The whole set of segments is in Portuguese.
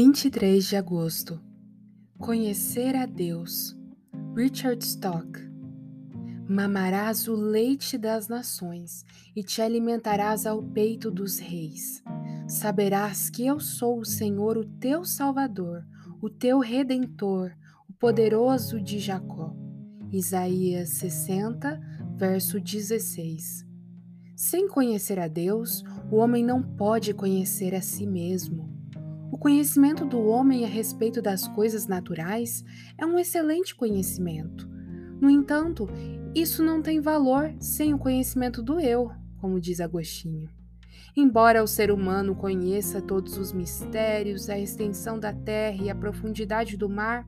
23 de agosto. Conhecer a Deus. Richard Stock. Mamarás o leite das nações e te alimentarás ao peito dos reis. Saberás que eu sou o Senhor, o teu Salvador, o teu Redentor, o poderoso de Jacó. Isaías 60, verso 16. Sem conhecer a Deus, o homem não pode conhecer a si mesmo. O conhecimento do homem a respeito das coisas naturais é um excelente conhecimento. No entanto, isso não tem valor sem o conhecimento do eu, como diz Agostinho. Embora o ser humano conheça todos os mistérios, a extensão da terra e a profundidade do mar,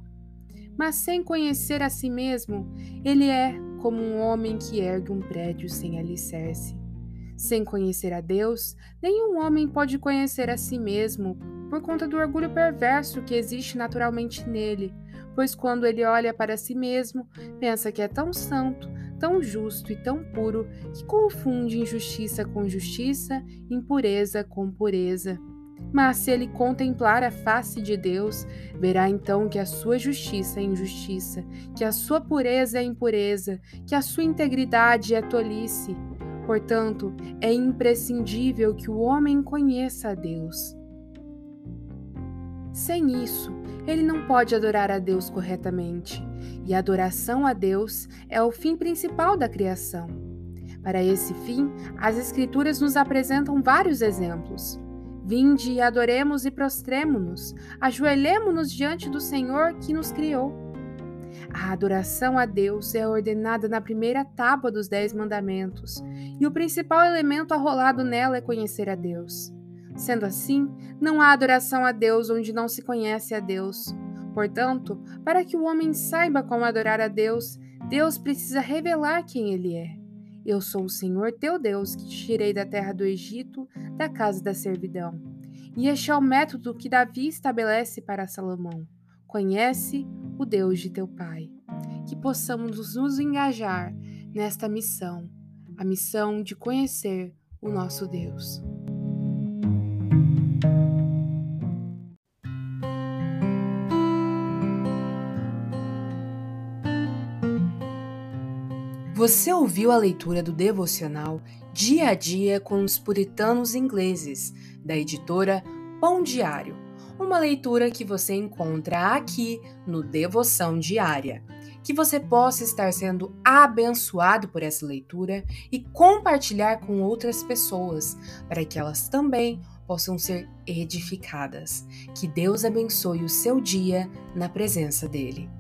mas sem conhecer a si mesmo, ele é como um homem que ergue um prédio sem alicerce. Sem conhecer a Deus, nenhum homem pode conhecer a si mesmo, por conta do orgulho perverso que existe naturalmente nele, pois quando ele olha para si mesmo, pensa que é tão santo, tão justo e tão puro que confunde injustiça com justiça, impureza com pureza. Mas se ele contemplar a face de Deus, verá então que a sua justiça é injustiça, que a sua pureza é impureza, que a sua integridade é tolice. Portanto, é imprescindível que o homem conheça a Deus. Sem isso, ele não pode adorar a Deus corretamente, e a adoração a Deus é o fim principal da criação. Para esse fim, as Escrituras nos apresentam vários exemplos. Vinde e adoremos e prostremo-nos, ajoelhemo-nos diante do Senhor que nos criou. A adoração a Deus é ordenada na primeira tábua dos Dez Mandamentos, e o principal elemento arrolado nela é conhecer a Deus. Sendo assim, não há adoração a Deus onde não se conhece a Deus. Portanto, para que o homem saiba como adorar a Deus, Deus precisa revelar quem ele é. Eu sou o Senhor teu Deus que te tirei da terra do Egito, da casa da servidão. E este é o método que Davi estabelece para Salomão. Conhece o Deus de teu pai. Que possamos nos engajar nesta missão, a missão de conhecer o nosso Deus. Você ouviu a leitura do devocional Dia a Dia com os Puritanos Ingleses, da editora Pão Diário. Uma leitura que você encontra aqui no Devoção Diária. Que você possa estar sendo abençoado por essa leitura e compartilhar com outras pessoas, para que elas também possam ser edificadas. Que Deus abençoe o seu dia na presença dEle.